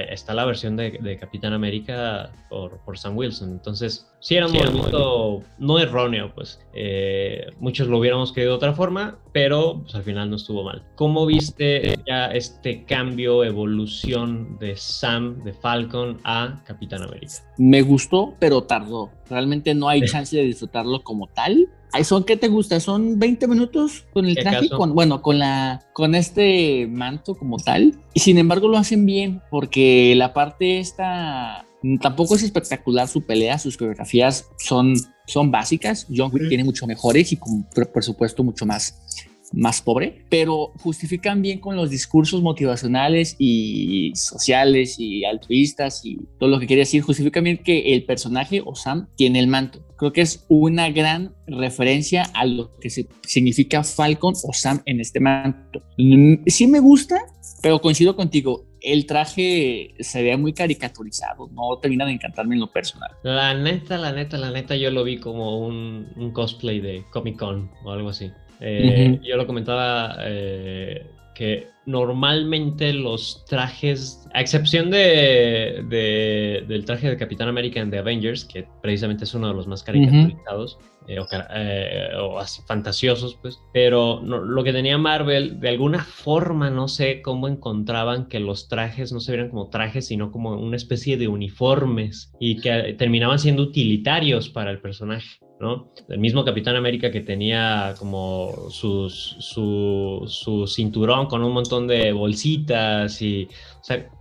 está la versión de, Capitán América por, por, Sam Wilson. Entonces, sí era un movimiento no erróneo, pues. Eh, muchos lo hubiéramos querido de otra forma, pero pues, al final no estuvo mal. ¿Cómo viste ya este cambio, evolución de Sam, de Falcon a Capitán América? Me gustó, pero tardó. Realmente no hay chance de disfrutarlo como tal. ¿Son qué te gusta? ¿Son 20 minutos con el traje? Con, bueno, con, la, con este manto como tal y sin embargo lo hacen bien porque la parte esta tampoco es espectacular su pelea, sus coreografías son, son básicas. John Wick tiene mucho mejores y con, por supuesto mucho más más pobre, pero justifican bien con los discursos motivacionales y sociales y altruistas y todo lo que quiere decir, justifican bien que el personaje o Sam tiene el manto. Creo que es una gran referencia a lo que significa Falcon o Sam en este manto. Mm, sí me gusta, pero coincido contigo, el traje se ve muy caricaturizado, no termina de encantarme en lo personal. La neta, la neta, la neta, yo lo vi como un, un cosplay de Comic Con o algo así. Eh, yo lo comentaba eh, que normalmente los trajes, a excepción de, de- del traje de Capitán América en The Avengers, que precisamente es uno de los más caricaturizados eh, o, eh, o así fantasiosos, pues, pero no- lo que tenía Marvel, de alguna forma, no sé cómo encontraban que los trajes no se vieran como trajes, sino como una especie de uniformes y que terminaban siendo utilitarios para el personaje. ¿No? El mismo Capitán América que tenía como su, su cinturón con un montón de bolsitas y,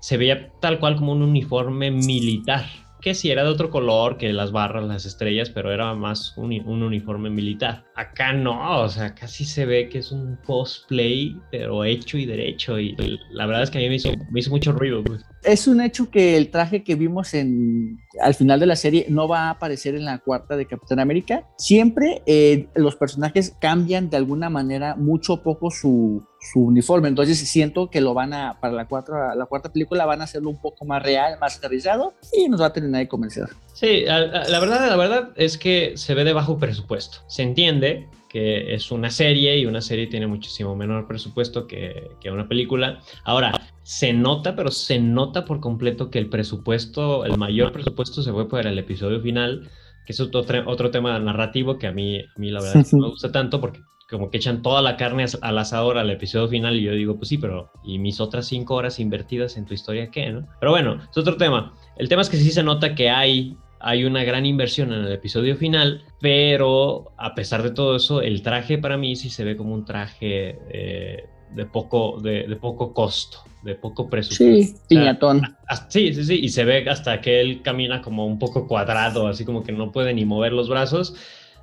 se veía tal cual como un uniforme militar, que sí era de otro color que las barras, las estrellas, pero era más un, un uniforme militar. Acá no, o sea, casi se ve que es un cosplay, pero hecho y derecho, y la verdad es que a mí me hizo, me hizo mucho ruido. Pues. Es un hecho que el traje que vimos en, al final de la serie no va a aparecer en la cuarta de Capitán América. Siempre eh, los personajes cambian de alguna manera mucho o poco su, su uniforme. Entonces siento que lo van a, para la, cuarta la cuarta película van a hacerlo un poco más real, más aterrizado y nos va a terminar de convencer. Sí, la verdad, la verdad es que se ve de bajo presupuesto. Se entiende que es una serie y una serie tiene muchísimo menor presupuesto que, que, una película. Ahora, se nota, pero se nota por completo que el presupuesto, el mayor presupuesto se fue por el episodio final, que es otro, otro tema narrativo que a mí, a mí la verdad no me *laughs* gusta tanto porque como que echan toda la carne al asador al episodio final y yo digo, pues sí, pero ¿y mis otras cinco horas invertidas en tu historia qué, no? Pero bueno, es otro tema. El tema es que sí se nota que hay hay una gran inversión en el episodio final, pero a pesar de todo eso, el traje para mí sí se ve como un traje eh, de, poco, de, de, poco costo, de poco presupuesto. Sí, piñatón. O sea, sí, sí, sí, y se ve hasta que él camina como un poco cuadrado, así como que no puede ni mover los brazos.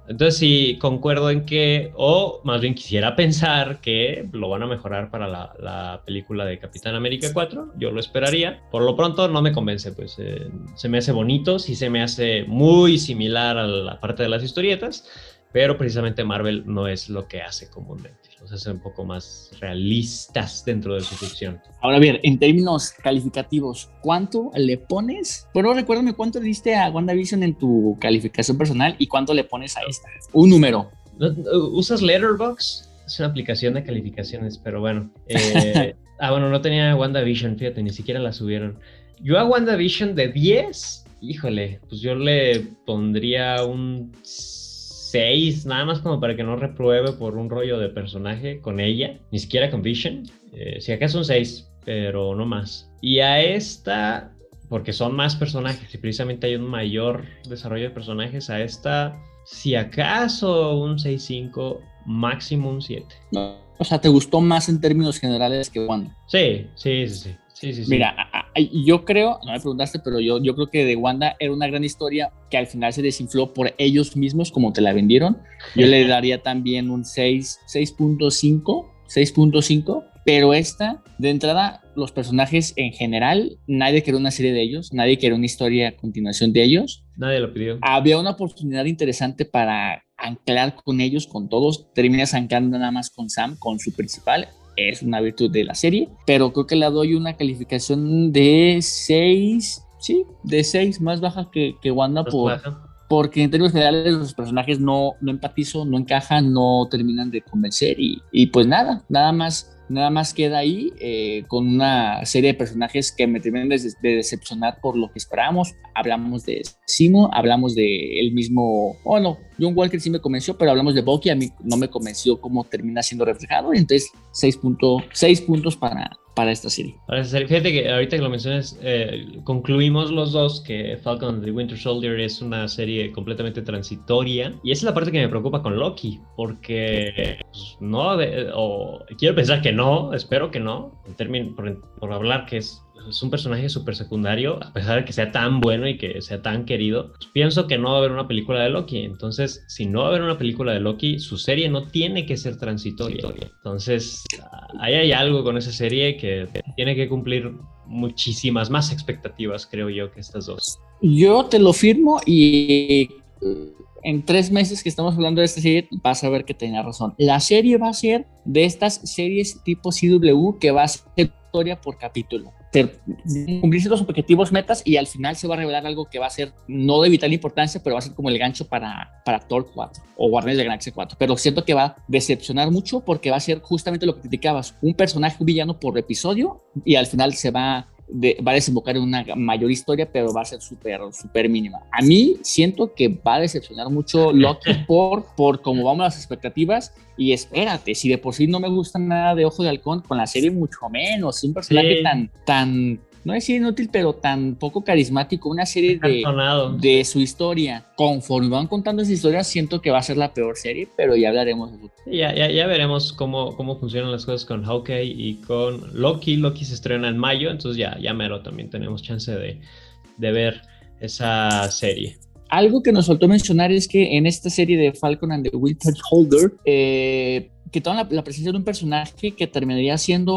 Entonces sí, concuerdo en que, o más bien quisiera pensar que lo van a mejorar para la, la película de Capitán América 4, yo lo esperaría. Por lo pronto no me convence, pues eh, se me hace bonito, sí se me hace muy similar a la parte de las historietas, pero precisamente Marvel no es lo que hace comúnmente, los hace un poco más realistas dentro de su ficción. Ahora bien, en términos calificativos, ¿cuánto le pones? Pero recuérdame cuánto le diste a WandaVision en tu calificación personal y cuánto le pones a esta. Un número. ¿Usas Letterboxd? Es una aplicación de calificaciones, pero bueno. Eh, *laughs* ah, bueno, no tenía WandaVision, fíjate, ni siquiera la subieron. Yo a WandaVision de 10, híjole, pues yo le pondría un 6, nada más como para que no repruebe por un rollo de personaje con ella, ni siquiera con Vision. Eh, si acaso un 6, pero no más. Y a esta, porque son más personajes y precisamente hay un mayor desarrollo de personajes, a esta, si acaso un 6-5, máximo un 7. No, o sea, ¿te gustó más en términos generales que Wanda? Sí, sí, sí, sí. Sí, sí, sí. Mira, a, yo creo, no me preguntaste, pero yo, yo creo que de Wanda era una gran historia que al final se desinfló por ellos mismos como te la vendieron. Yo le daría también un 6, 6.5, 6.5, pero esta, de entrada, los personajes en general, nadie quería una serie de ellos, nadie quería una historia a continuación de ellos. Nadie lo pidió. Había una oportunidad interesante para anclar con ellos, con todos. Terminas anclando nada más con Sam, con su principal es una virtud de la serie, pero creo que le doy una calificación de 6, sí, de 6, más baja que, que Wanda por, porque en términos generales los personajes no, no empatizo, no encajan, no terminan de convencer y, y pues nada, nada más. Nada más queda ahí eh, con una serie de personajes que me terminan de, de, decepcionar por lo que esperábamos. Hablamos de Simo, hablamos de el mismo, oh no, John Walker sí me convenció, pero hablamos de Bucky, a mí no me convenció cómo termina siendo reflejado. Entonces, 6, punto, 6 puntos para, para esta serie. Fíjate que ahorita que lo mencionas, eh, concluimos los dos que Falcon and the Winter Soldier es una serie completamente transitoria. Y esa es la parte que me preocupa con Loki, porque pues, no, o quiero pensar que no, espero que no, por, por hablar que es es un personaje súper secundario, a pesar de que sea tan bueno y que sea tan querido, pues pienso que no va a haber una película de Loki. Entonces, si no va a haber una película de Loki, su serie no tiene que ser transitoria. Entonces, ahí hay algo con esa serie que tiene que cumplir muchísimas más expectativas, creo yo, que estas dos. Yo te lo firmo y en tres meses que estamos hablando de esta serie, vas a ver que tenía razón. La serie va a ser de estas series tipo CW que va a ser historia por capítulo. Ter- cumplir ciertos objetivos, metas y al final se va a revelar algo que va a ser no de vital importancia, pero va a ser como el gancho para, para Thor 4 o Guardianes de la Galaxia 4. Pero siento que va a decepcionar mucho porque va a ser justamente lo que criticabas, un personaje, un villano por episodio y al final se va de- va a desembocar en una mayor historia, pero va a ser súper, súper mínima. A mí siento que va a decepcionar mucho Loki *laughs* por, por cómo vamos las expectativas. Y espérate, si de por sí no me gusta nada de Ojo de Halcón, con la serie mucho menos. Un personaje Sí. tan, tan, no decir inútil, pero tan poco carismático. Una serie de, de su historia. Conforme van contando esa historia, siento que va a ser la peor serie, pero ya hablaremos. Ya, ya, ya veremos cómo, cómo funcionan las cosas con Hawkeye y con Loki. Loki se estrena en mayo, entonces ya, ya mero también tenemos chance de, de ver esa serie. Algo que nos faltó mencionar es que en esta serie de Falcon and the Winter Soldier, eh, quitaron la, la presencia de un personaje que terminaría siendo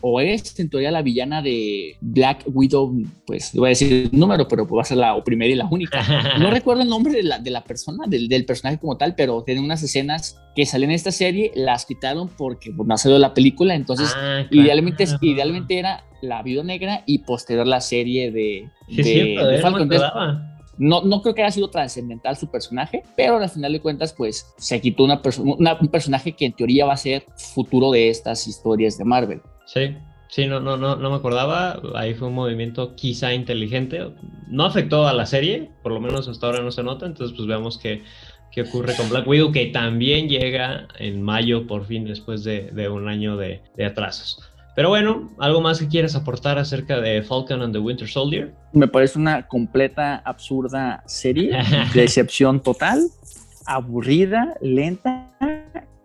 o es en teoría la villana de Black Widow, pues voy a decir el número, pero va a ser la primera y la única. *laughs* No recuerdo el nombre de la, de la persona, del, del personaje como tal, pero tiene unas escenas que salen en esta serie, las quitaron porque pues, no ha salido la película, entonces Ah, claro. idealmente, idealmente era la Viuda Negra y posterior la serie de, Sí, de- cierto, de él no no, no creo que haya sido trascendental su personaje, pero al final de cuentas, pues se quitó una una- un personaje que en teoría va a ser futuro de estas historias de Marvel. Sí, sí, no, no, no, no me acordaba. Ahí fue un movimiento quizá inteligente. No afectó a la serie, por lo menos hasta ahora no se nota. Entonces, pues veamos qué, qué ocurre con Black Widow, que también llega en mayo, por fin, después de, un año de atrasos. Pero bueno, ¿algo más que quieras aportar acerca de Falcon and the Winter Soldier? Me parece una completa, absurda serie, *laughs* decepción total, aburrida, lenta.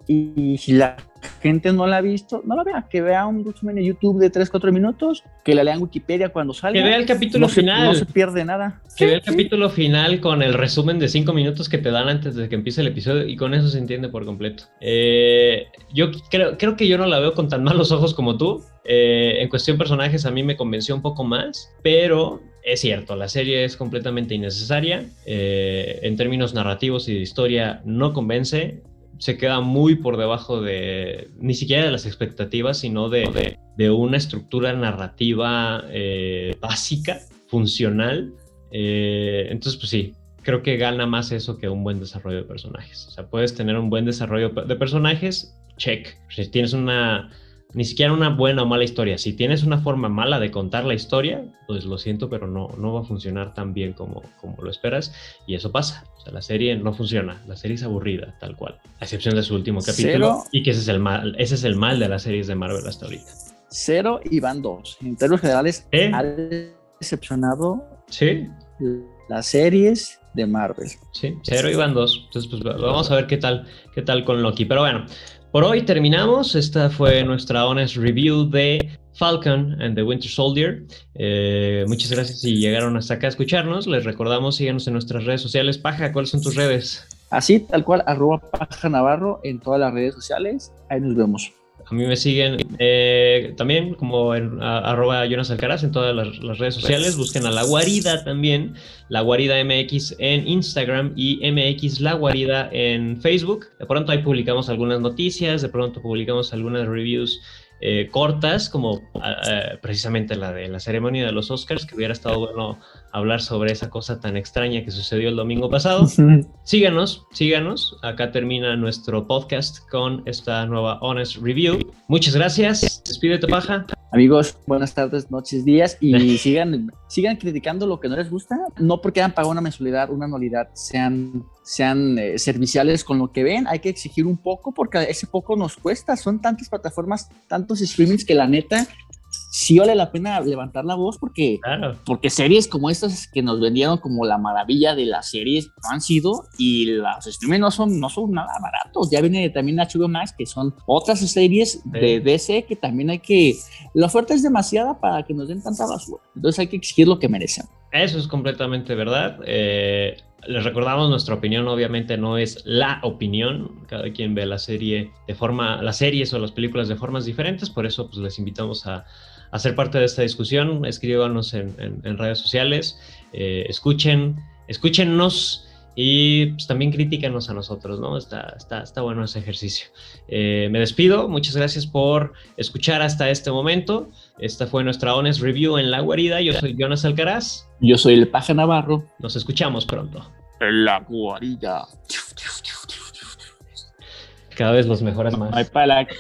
Y la gente no la ha visto, no la vea, que vea un resumen de YouTube de 3-4 minutos, que la lea en Wikipedia cuando salga. Que vea el capítulo no se, final. no se pierde nada. Que vea el Sí, capítulo final con el resumen de cinco minutos que te dan antes de que empiece el episodio y con eso se entiende por completo. Eh, yo creo, creo que yo no la veo con tan malos ojos como tú. Eh, en cuestión personajes a mí me convenció un poco más, pero es cierto, la serie es completamente innecesaria. Eh, en términos narrativos y de historia no convence. Se queda muy por debajo de, ni siquiera de las expectativas, sino de, de- una estructura narrativa eh, básica, funcional, eh, entonces, pues sí, creo que gana más eso que un buen desarrollo de personajes. O sea, puedes tener un buen desarrollo de personajes, check. Si tienes una, ni siquiera una buena o mala historia, si tienes una forma mala de contar la historia, pues lo siento, pero no, no va a funcionar tan bien como, como lo esperas. Y eso pasa. O sea, la serie no funciona, la serie es aburrida, tal cual. A excepción de su último capítulo. Cero. Y que ese es el mal, ese es el mal de las series de Marvel hasta ahorita. Cero y van dos. En términos generales, ¿Eh? ha decepcionado Sí, las series de Marvel. Sí, cero iban dos. Entonces, pues vamos a ver qué tal, qué tal con Loki. Pero bueno, por hoy terminamos. Esta fue nuestra honest review de Falcon and the Winter Soldier. Eh, muchas gracias si llegaron hasta acá a escucharnos. Les recordamos, síganos en nuestras redes sociales. Paja, ¿cuáles son tus redes? Así, tal cual, arroba paja navarro en todas las redes sociales. Ahí nos vemos. A mí me siguen eh, también como en a- arroba Jonas Alcaraz en todas las, las redes sociales. Busquen a La Guarida también, La Guarida MX en Instagram y MX La Guarida en Facebook. De pronto ahí publicamos algunas noticias, de pronto publicamos algunas reviews eh, cortas, como ah, ah, precisamente la de la ceremonia de los Oscars, que hubiera estado bueno hablar sobre esa cosa tan extraña que sucedió el domingo pasado. Síganos, síganos. Acá termina nuestro podcast con esta nueva Honest Review. Muchas gracias. Despídete, paja. Amigos, buenas tardes, noches, días y *laughs* sigan, sigan criticando lo que no les gusta. No porque hayan pagado una mensualidad, una anualidad, sean, sean eh, serviciales con lo que ven. Hay que exigir un poco porque ese poco nos cuesta. Son tantas plataformas, tantos streamings que la neta sí vale la pena levantar la voz porque Claro. porque series como estas que nos vendieron como la maravilla de las series no han sido y los streaming no son, no son nada baratos. Ya viene también HBO Max que son otras series de DC que también hay que... La oferta es demasiada para que nos den tanta basura. Entonces hay que exigir lo que merecen. Eso es completamente verdad. Eh, les recordamos, nuestra opinión obviamente no es la opinión. Cada quien ve la serie de forma, las series o las películas de formas diferentes. Por eso pues, les invitamos a, a ser parte de esta discusión. Escríbanos en, redes sociales. eh, escuchen, escúchennos y pues, también críticanos a nosotros, ¿no? Está, está, está bueno ese ejercicio. Eh, me despido, muchas gracias por escuchar hasta este momento. Esta fue nuestra Honest Review en La Guarida. Yo soy Jonas Alcaraz. Yo soy el Paja Navarro. Nos escuchamos pronto. La Guarida. Cada vez los mejores más. Ay, para *laughs*